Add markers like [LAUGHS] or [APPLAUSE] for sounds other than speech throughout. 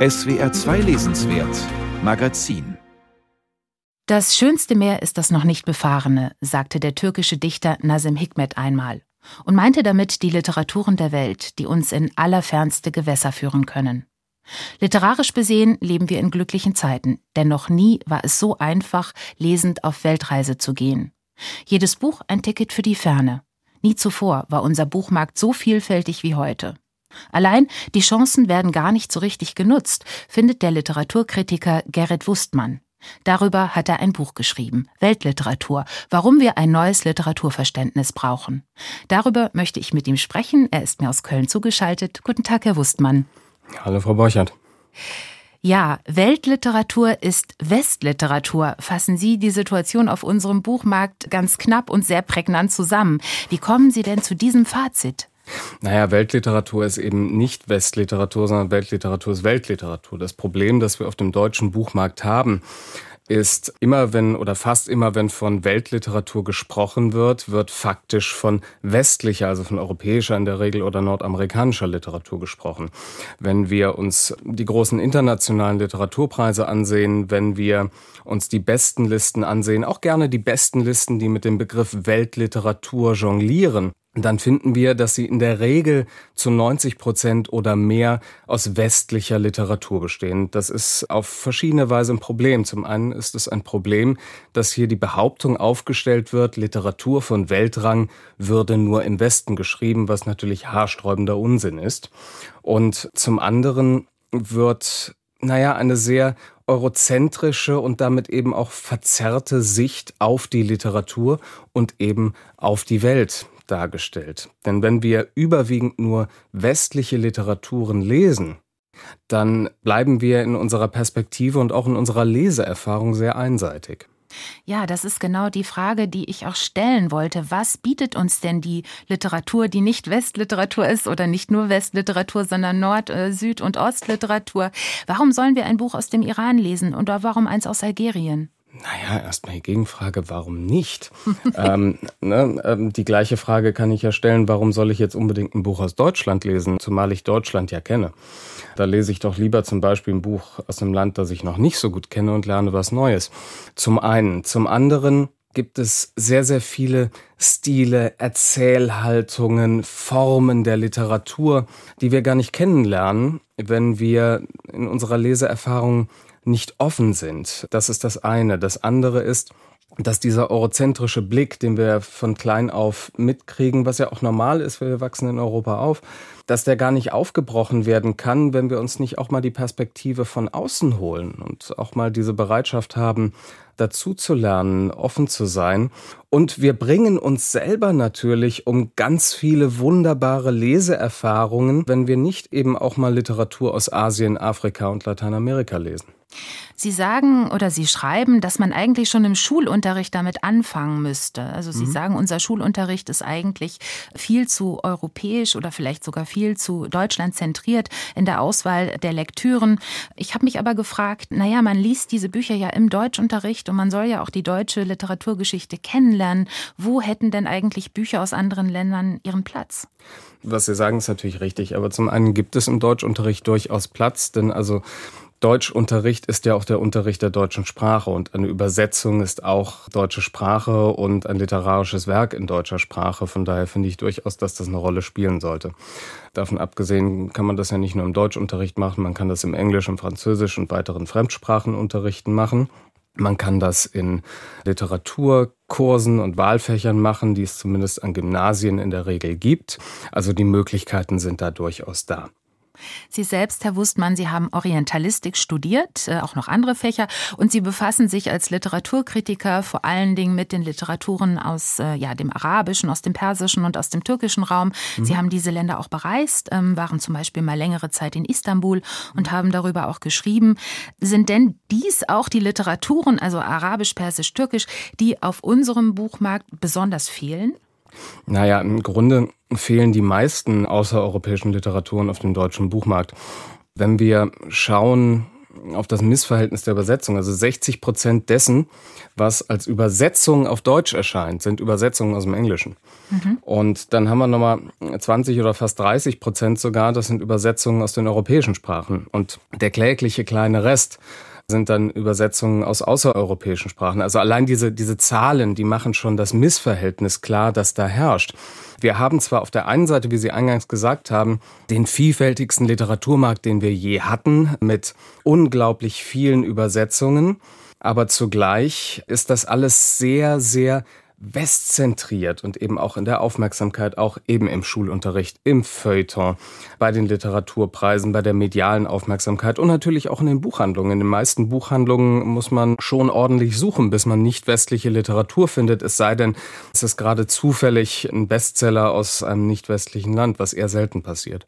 SWR 2 Lesenswert Magazin Das schönste Meer ist das noch nicht befahrene, sagte der türkische Dichter Nazim Hikmet einmal und meinte damit die Literaturen der Welt, die uns in allerfernste Gewässer führen können. Literarisch besehen leben wir in glücklichen Zeiten, denn noch nie war es so einfach, lesend auf Weltreise zu gehen. Jedes Buch ein Ticket für die Ferne. Nie zuvor war unser Buchmarkt so vielfältig wie heute. Allein die Chancen werden gar nicht so richtig genutzt, findet der Literaturkritiker Gerrit Wustmann. Darüber hat er ein Buch geschrieben, Weltliteratur, warum wir ein neues Literaturverständnis brauchen. Darüber möchte ich mit ihm sprechen. Er ist mir aus Köln zugeschaltet. Guten Tag, Herr Wustmann. Hallo, Frau Borchert. Ja, Weltliteratur ist Westliteratur. Fassen Sie die Situation auf unserem Buchmarkt ganz knapp und sehr prägnant zusammen. Wie kommen Sie denn zu diesem Fazit? Naja, Weltliteratur ist eben nicht Westliteratur, sondern Weltliteratur ist Weltliteratur. Das Problem, das wir auf dem deutschen Buchmarkt haben, ist immer wenn oder fast immer wenn von Weltliteratur gesprochen wird, wird faktisch von westlicher, also von europäischer in der Regel oder nordamerikanischer Literatur gesprochen. Wenn wir uns die großen internationalen Literaturpreise ansehen, wenn wir uns die besten Listen ansehen, auch gerne die besten Listen, die mit dem Begriff Weltliteratur jonglieren, dann finden wir, dass sie in der Regel zu 90 Prozent oder mehr aus westlicher Literatur bestehen. Das ist auf verschiedene Weise ein Problem. Zum einen ist es ein Problem, dass hier die Behauptung aufgestellt wird, Literatur von Weltrang würde nur im Westen geschrieben, was natürlich haarsträubender Unsinn ist. Und zum anderen wird, naja, eine sehr eurozentrische und damit eben auch verzerrte Sicht auf die Literatur und eben auf die Welt dargestellt. Denn wenn wir überwiegend nur westliche Literaturen lesen, dann bleiben wir in unserer Perspektive und auch in unserer Leseerfahrung sehr einseitig. Ja, das ist genau die Frage, die ich auch stellen wollte. Was bietet uns denn die Literatur, die nicht Westliteratur ist oder nicht nur Westliteratur, sondern Nord-, äh, Süd- und Ostliteratur? Warum sollen wir ein Buch aus dem Iran lesen oder warum eins aus Algerien? Naja, erstmal die Gegenfrage, warum nicht? [LAUGHS] ähm, ne, ähm, die gleiche Frage kann ich ja stellen, warum soll ich jetzt unbedingt ein Buch aus Deutschland lesen, zumal ich Deutschland ja kenne. Da lese ich doch lieber zum Beispiel ein Buch aus einem Land, das ich noch nicht so gut kenne und lerne was Neues. Zum einen. Zum anderen gibt es sehr, sehr viele Stile, Erzählhaltungen, Formen der Literatur, die wir gar nicht kennenlernen, wenn wir in unserer Leseerfahrung nicht offen sind. Das ist das eine. Das andere ist, dass dieser eurozentrische Blick, den wir von klein auf mitkriegen, was ja auch normal ist, wir wachsen in Europa auf, dass der gar nicht aufgebrochen werden kann, wenn wir uns nicht auch mal die Perspektive von außen holen und auch mal diese Bereitschaft haben, dazu zu lernen, offen zu sein. Und wir bringen uns selber natürlich um ganz viele wunderbare Leseerfahrungen, wenn wir nicht eben auch mal Literatur aus Asien, Afrika und Lateinamerika lesen. Sie sagen oder Sie schreiben, dass man eigentlich schon im Schulunterricht damit anfangen müsste. Also Sie mhm. sagen, unser Schulunterricht ist eigentlich viel zu europäisch oder vielleicht sogar viel zu Deutschland zentriert in der Auswahl der Lektüren. Ich habe mich aber gefragt, naja, man liest diese Bücher ja im Deutschunterricht und man soll ja auch die deutsche Literaturgeschichte kennenlernen. Wo hätten denn eigentlich Bücher aus anderen Ländern ihren Platz? Was Sie sagen, ist natürlich richtig. Aber zum einen gibt es im Deutschunterricht durchaus Platz, denn also Deutschunterricht ist ja auch der Unterricht der deutschen Sprache und eine Übersetzung ist auch deutsche Sprache und ein literarisches Werk in deutscher Sprache. Von daher finde ich durchaus, dass das eine Rolle spielen sollte. Davon abgesehen kann man das ja nicht nur im Deutschunterricht machen, man kann das im Englisch, im Französisch und weiteren Fremdsprachenunterrichten machen. Man kann das in Literaturkursen und Wahlfächern machen, die es zumindest an Gymnasien in der Regel gibt. Also die Möglichkeiten sind da durchaus da. Sie selbst, Herr Wustmann, Sie haben Orientalistik studiert, äh, auch noch andere Fächer, und Sie befassen sich als Literaturkritiker vor allen Dingen mit den Literaturen aus äh, ja, dem arabischen, aus dem persischen und aus dem türkischen Raum. Mhm. Sie haben diese Länder auch bereist, ähm, waren zum Beispiel mal längere Zeit in Istanbul und haben darüber auch geschrieben. Sind denn dies auch die Literaturen, also arabisch, persisch, türkisch, die auf unserem Buchmarkt besonders fehlen? Naja, im Grunde fehlen die meisten außereuropäischen Literaturen auf dem deutschen Buchmarkt. Wenn wir schauen, auf das Missverhältnis der Übersetzung. Also 60 Prozent dessen, was als Übersetzung auf Deutsch erscheint, sind Übersetzungen aus dem Englischen. Mhm. Und dann haben wir nochmal 20 oder fast 30 Prozent sogar, das sind Übersetzungen aus den europäischen Sprachen. Und der klägliche kleine Rest sind dann Übersetzungen aus außereuropäischen Sprachen. Also allein diese, diese Zahlen, die machen schon das Missverhältnis klar, das da herrscht. Wir haben zwar auf der einen Seite, wie Sie eingangs gesagt haben, den vielfältigsten Literaturmarkt, den wir je hatten, mit unglaublich vielen Übersetzungen, aber zugleich ist das alles sehr, sehr westzentriert und eben auch in der Aufmerksamkeit, auch eben im Schulunterricht, im Feuilleton, bei den Literaturpreisen, bei der medialen Aufmerksamkeit und natürlich auch in den Buchhandlungen. In den meisten Buchhandlungen muss man schon ordentlich suchen, bis man nicht westliche Literatur findet, es sei denn, es ist gerade zufällig ein Bestseller aus einem nicht westlichen Land, was eher selten passiert.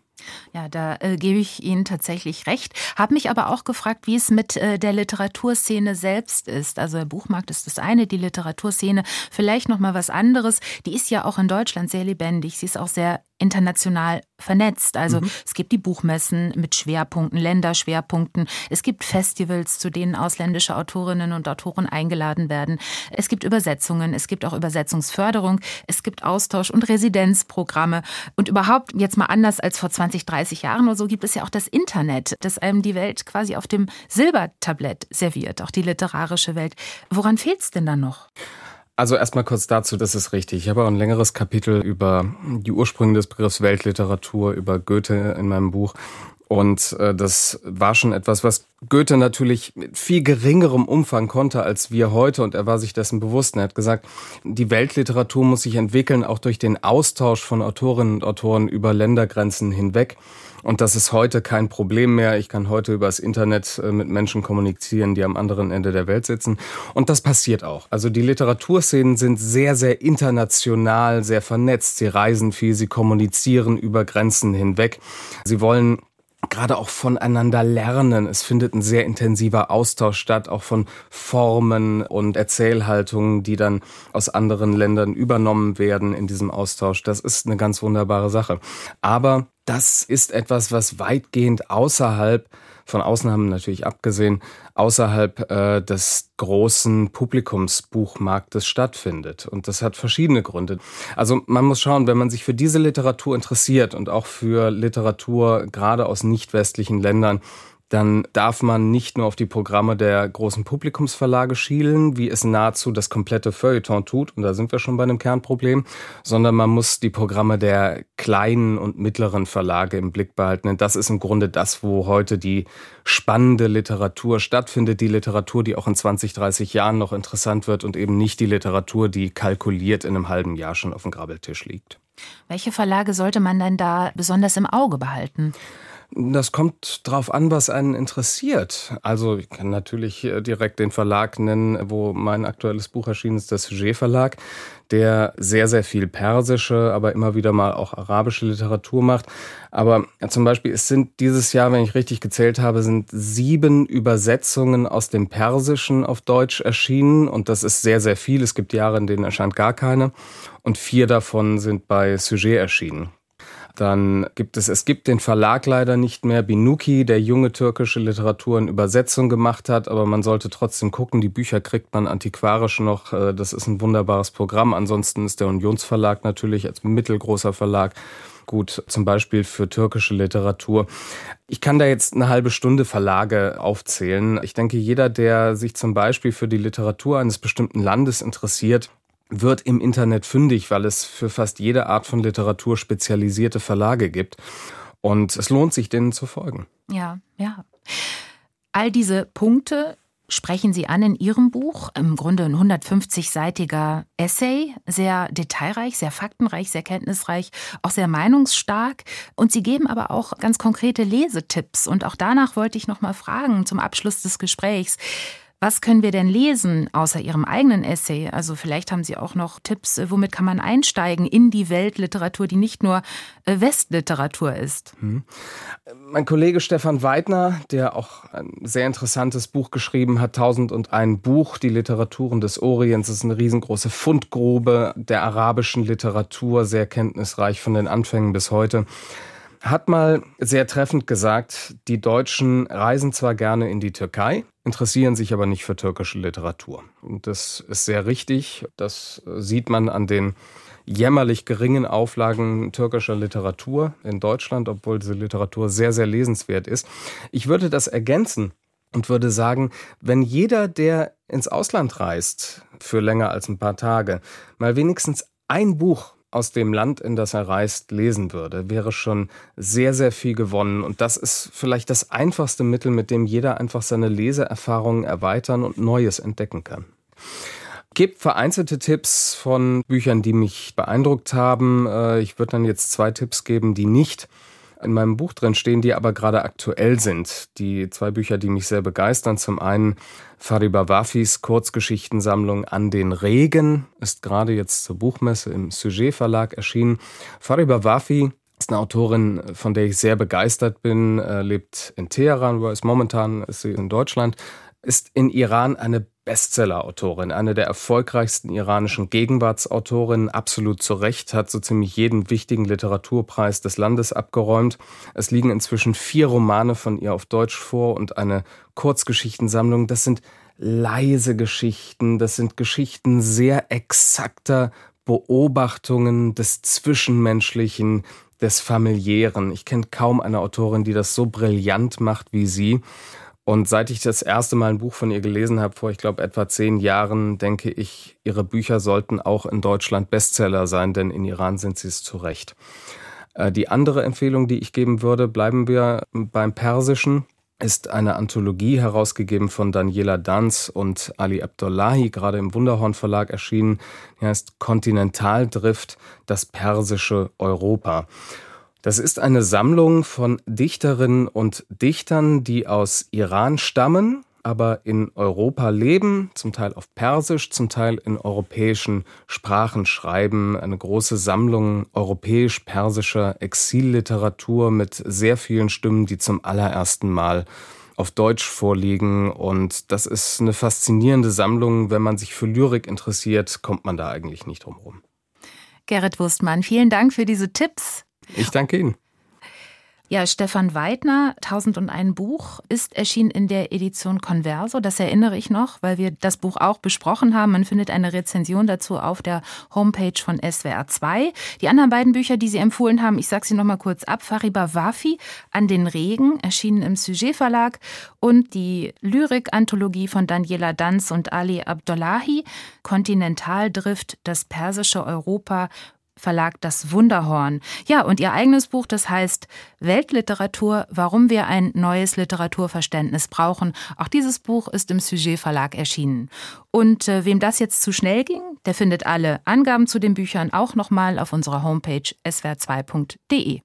Ja, da äh, gebe ich Ihnen tatsächlich recht. Habe mich aber auch gefragt, wie es mit äh, der Literaturszene selbst ist. Also der Buchmarkt ist das eine, die Literaturszene vielleicht noch mal was anderes. Die ist ja auch in Deutschland sehr lebendig. Sie ist auch sehr international vernetzt. Also mhm. es gibt die Buchmessen mit Schwerpunkten, Länderschwerpunkten. Es gibt Festivals, zu denen ausländische Autorinnen und Autoren eingeladen werden. Es gibt Übersetzungen, es gibt auch Übersetzungsförderung, es gibt Austausch- und Residenzprogramme. Und überhaupt, jetzt mal anders als vor 20, 30 Jahren oder so, gibt es ja auch das Internet, das einem die Welt quasi auf dem Silbertablett serviert, auch die literarische Welt. Woran fehlt es denn dann noch? Also erstmal kurz dazu, das ist richtig. Ich habe auch ein längeres Kapitel über die Ursprünge des Begriffs Weltliteratur, über Goethe in meinem Buch. Und äh, das war schon etwas, was Goethe natürlich mit viel geringerem Umfang konnte als wir heute. Und er war sich dessen bewusst. er hat gesagt, die Weltliteratur muss sich entwickeln, auch durch den Austausch von Autorinnen und Autoren über Ländergrenzen hinweg. Und das ist heute kein Problem mehr. Ich kann heute übers Internet äh, mit Menschen kommunizieren, die am anderen Ende der Welt sitzen. Und das passiert auch. Also die Literaturszenen sind sehr, sehr international, sehr vernetzt. Sie reisen viel, sie kommunizieren über Grenzen hinweg. Sie wollen gerade auch voneinander lernen. Es findet ein sehr intensiver Austausch statt, auch von Formen und Erzählhaltungen, die dann aus anderen Ländern übernommen werden in diesem Austausch. Das ist eine ganz wunderbare Sache. Aber das ist etwas, was weitgehend außerhalb von Ausnahmen natürlich abgesehen, außerhalb äh, des großen Publikumsbuchmarktes stattfindet. Und das hat verschiedene Gründe. Also man muss schauen, wenn man sich für diese Literatur interessiert und auch für Literatur gerade aus nicht westlichen Ländern, dann darf man nicht nur auf die Programme der großen Publikumsverlage schielen, wie es nahezu das komplette Feuilleton tut, und da sind wir schon bei einem Kernproblem, sondern man muss die Programme der kleinen und mittleren Verlage im Blick behalten. Denn das ist im Grunde das, wo heute die spannende Literatur stattfindet, die Literatur, die auch in 20, 30 Jahren noch interessant wird und eben nicht die Literatur, die kalkuliert in einem halben Jahr schon auf dem Grabbeltisch liegt. Welche Verlage sollte man denn da besonders im Auge behalten? Das kommt drauf an, was einen interessiert. Also ich kann natürlich direkt den Verlag nennen, wo mein aktuelles Buch erschienen ist, der Sujet Verlag, der sehr, sehr viel persische, aber immer wieder mal auch arabische Literatur macht. Aber zum Beispiel, es sind dieses Jahr, wenn ich richtig gezählt habe, sind sieben Übersetzungen aus dem Persischen auf Deutsch erschienen. Und das ist sehr, sehr viel. Es gibt Jahre, in denen erscheint gar keine. Und vier davon sind bei Sujet erschienen. Dann gibt es, es gibt den Verlag leider nicht mehr, Binuki, der junge türkische Literatur in Übersetzung gemacht hat, aber man sollte trotzdem gucken, die Bücher kriegt man antiquarisch noch, äh, das ist ein wunderbares Programm. Ansonsten ist der Unionsverlag natürlich als mittelgroßer Verlag gut, zum Beispiel für türkische Literatur. Ich kann da jetzt eine halbe Stunde Verlage aufzählen. Ich denke, jeder, der sich zum Beispiel für die Literatur eines bestimmten Landes interessiert, wird im Internet fündig, weil es für fast jede Art von Literatur spezialisierte Verlage gibt. Und es lohnt sich, denen zu folgen. Ja, ja. All diese Punkte sprechen Sie an in Ihrem Buch. Im Grunde ein 150-seitiger Essay, sehr detailreich, sehr faktenreich, sehr kenntnisreich, auch sehr meinungsstark. Und Sie geben aber auch ganz konkrete Lesetipps. Und auch danach wollte ich noch mal fragen zum Abschluss des Gesprächs. Was können wir denn lesen außer Ihrem eigenen Essay? Also vielleicht haben Sie auch noch Tipps, äh, womit kann man einsteigen in die Weltliteratur, die nicht nur äh, Westliteratur ist. Hm. Mein Kollege Stefan Weidner, der auch ein sehr interessantes Buch geschrieben hat, Tausend und ein Buch, die Literaturen des Orients, ist eine riesengroße Fundgrube der arabischen Literatur, sehr kenntnisreich von den Anfängen bis heute hat mal sehr treffend gesagt, die Deutschen reisen zwar gerne in die Türkei, interessieren sich aber nicht für türkische Literatur. Und das ist sehr richtig. Das sieht man an den jämmerlich geringen Auflagen türkischer Literatur in Deutschland, obwohl diese Literatur sehr, sehr lesenswert ist. Ich würde das ergänzen und würde sagen, wenn jeder, der ins Ausland reist für länger als ein paar Tage, mal wenigstens ein Buch aus dem Land, in das er reist, lesen würde, wäre schon sehr, sehr viel gewonnen. Und das ist vielleicht das einfachste Mittel, mit dem jeder einfach seine Leseerfahrungen erweitern und Neues entdecken kann. Gibt vereinzelte Tipps von Büchern, die mich beeindruckt haben. Äh, ich würde dann jetzt zwei Tipps geben, die nicht in meinem Buch drin stehen, die aber gerade aktuell sind. Die zwei Bücher, die mich sehr begeistern. Zum einen Fariba Wafis Kurzgeschichtensammlung An den Regen ist gerade jetzt zur Buchmesse im Sujet Verlag erschienen. Fariba Wafi ist eine Autorin, von der ich sehr begeistert bin, äh, lebt in Teheran, wo ist momentan ist sie in Deutschland, ist in Iran eine Bestseller-Autorin, eine der erfolgreichsten iranischen Gegenwartsautorinnen, absolut zu Recht, hat so ziemlich jeden wichtigen Literaturpreis des Landes abgeräumt. Es liegen inzwischen vier Romane von ihr auf Deutsch vor und eine Kurzgeschichtensammlung. Das sind leise Geschichten, das sind Geschichten sehr exakter Beobachtungen des Zwischenmenschlichen, des Familiären. Ich kenne kaum eine Autorin, die das so brillant macht wie sie. Und seit ich das erste Mal ein Buch von ihr gelesen habe, vor ich glaube etwa zehn Jahren, denke ich, ihre Bücher sollten auch in Deutschland Bestseller sein, denn in Iran sind sie es zu Recht. Äh, die andere Empfehlung, die ich geben würde, bleiben wir beim Persischen, ist eine Anthologie herausgegeben von Daniela Danz und Ali Abdullahi, gerade im Wunderhorn Verlag erschienen. Die heißt Kontinentaldrift, das persische Europa. Das ist eine Sammlung von Dichterinnen und Dichtern, die aus Iran stammen, aber in Europa leben, zum Teil auf Persisch, zum Teil in europäischen Sprachen schreiben. Eine große Sammlung europäisch-persischer Exilliteratur mit sehr vielen Stimmen, die zum allerersten Mal auf Deutsch vorliegen. Und das ist eine faszinierende Sammlung. Wenn man sich für Lyrik interessiert, kommt man da eigentlich nicht drum herum. Gerrit Wurstmann, vielen Dank für diese Tipps. Ich danke Ihnen. Ja, Stefan Weidner, 1001 Buch, ist erschienen in der Edition Converso. Das erinnere ich noch, weil wir das Buch auch besprochen haben. Man findet eine Rezension dazu auf der Homepage von SWR 2. Die anderen beiden Bücher, die Sie empfohlen haben, ich sage sie noch mal kurz ab. Fariba Wafi, An den Regen, erschienen im Sujet Verlag. Und die Lyrik-Anthologie von Daniela Danz und Ali Abdullahi, Kontinentaldrift, das persische Europa Verlag Das Wunderhorn. Ja, und ihr eigenes Buch, das heißt Weltliteratur, warum wir ein neues Literaturverständnis brauchen. Auch dieses Buch ist im Sujet Verlag erschienen. Und äh, wem das jetzt zu schnell ging, der findet alle Angaben zu den Büchern auch nochmal auf unserer Homepage swr2.de.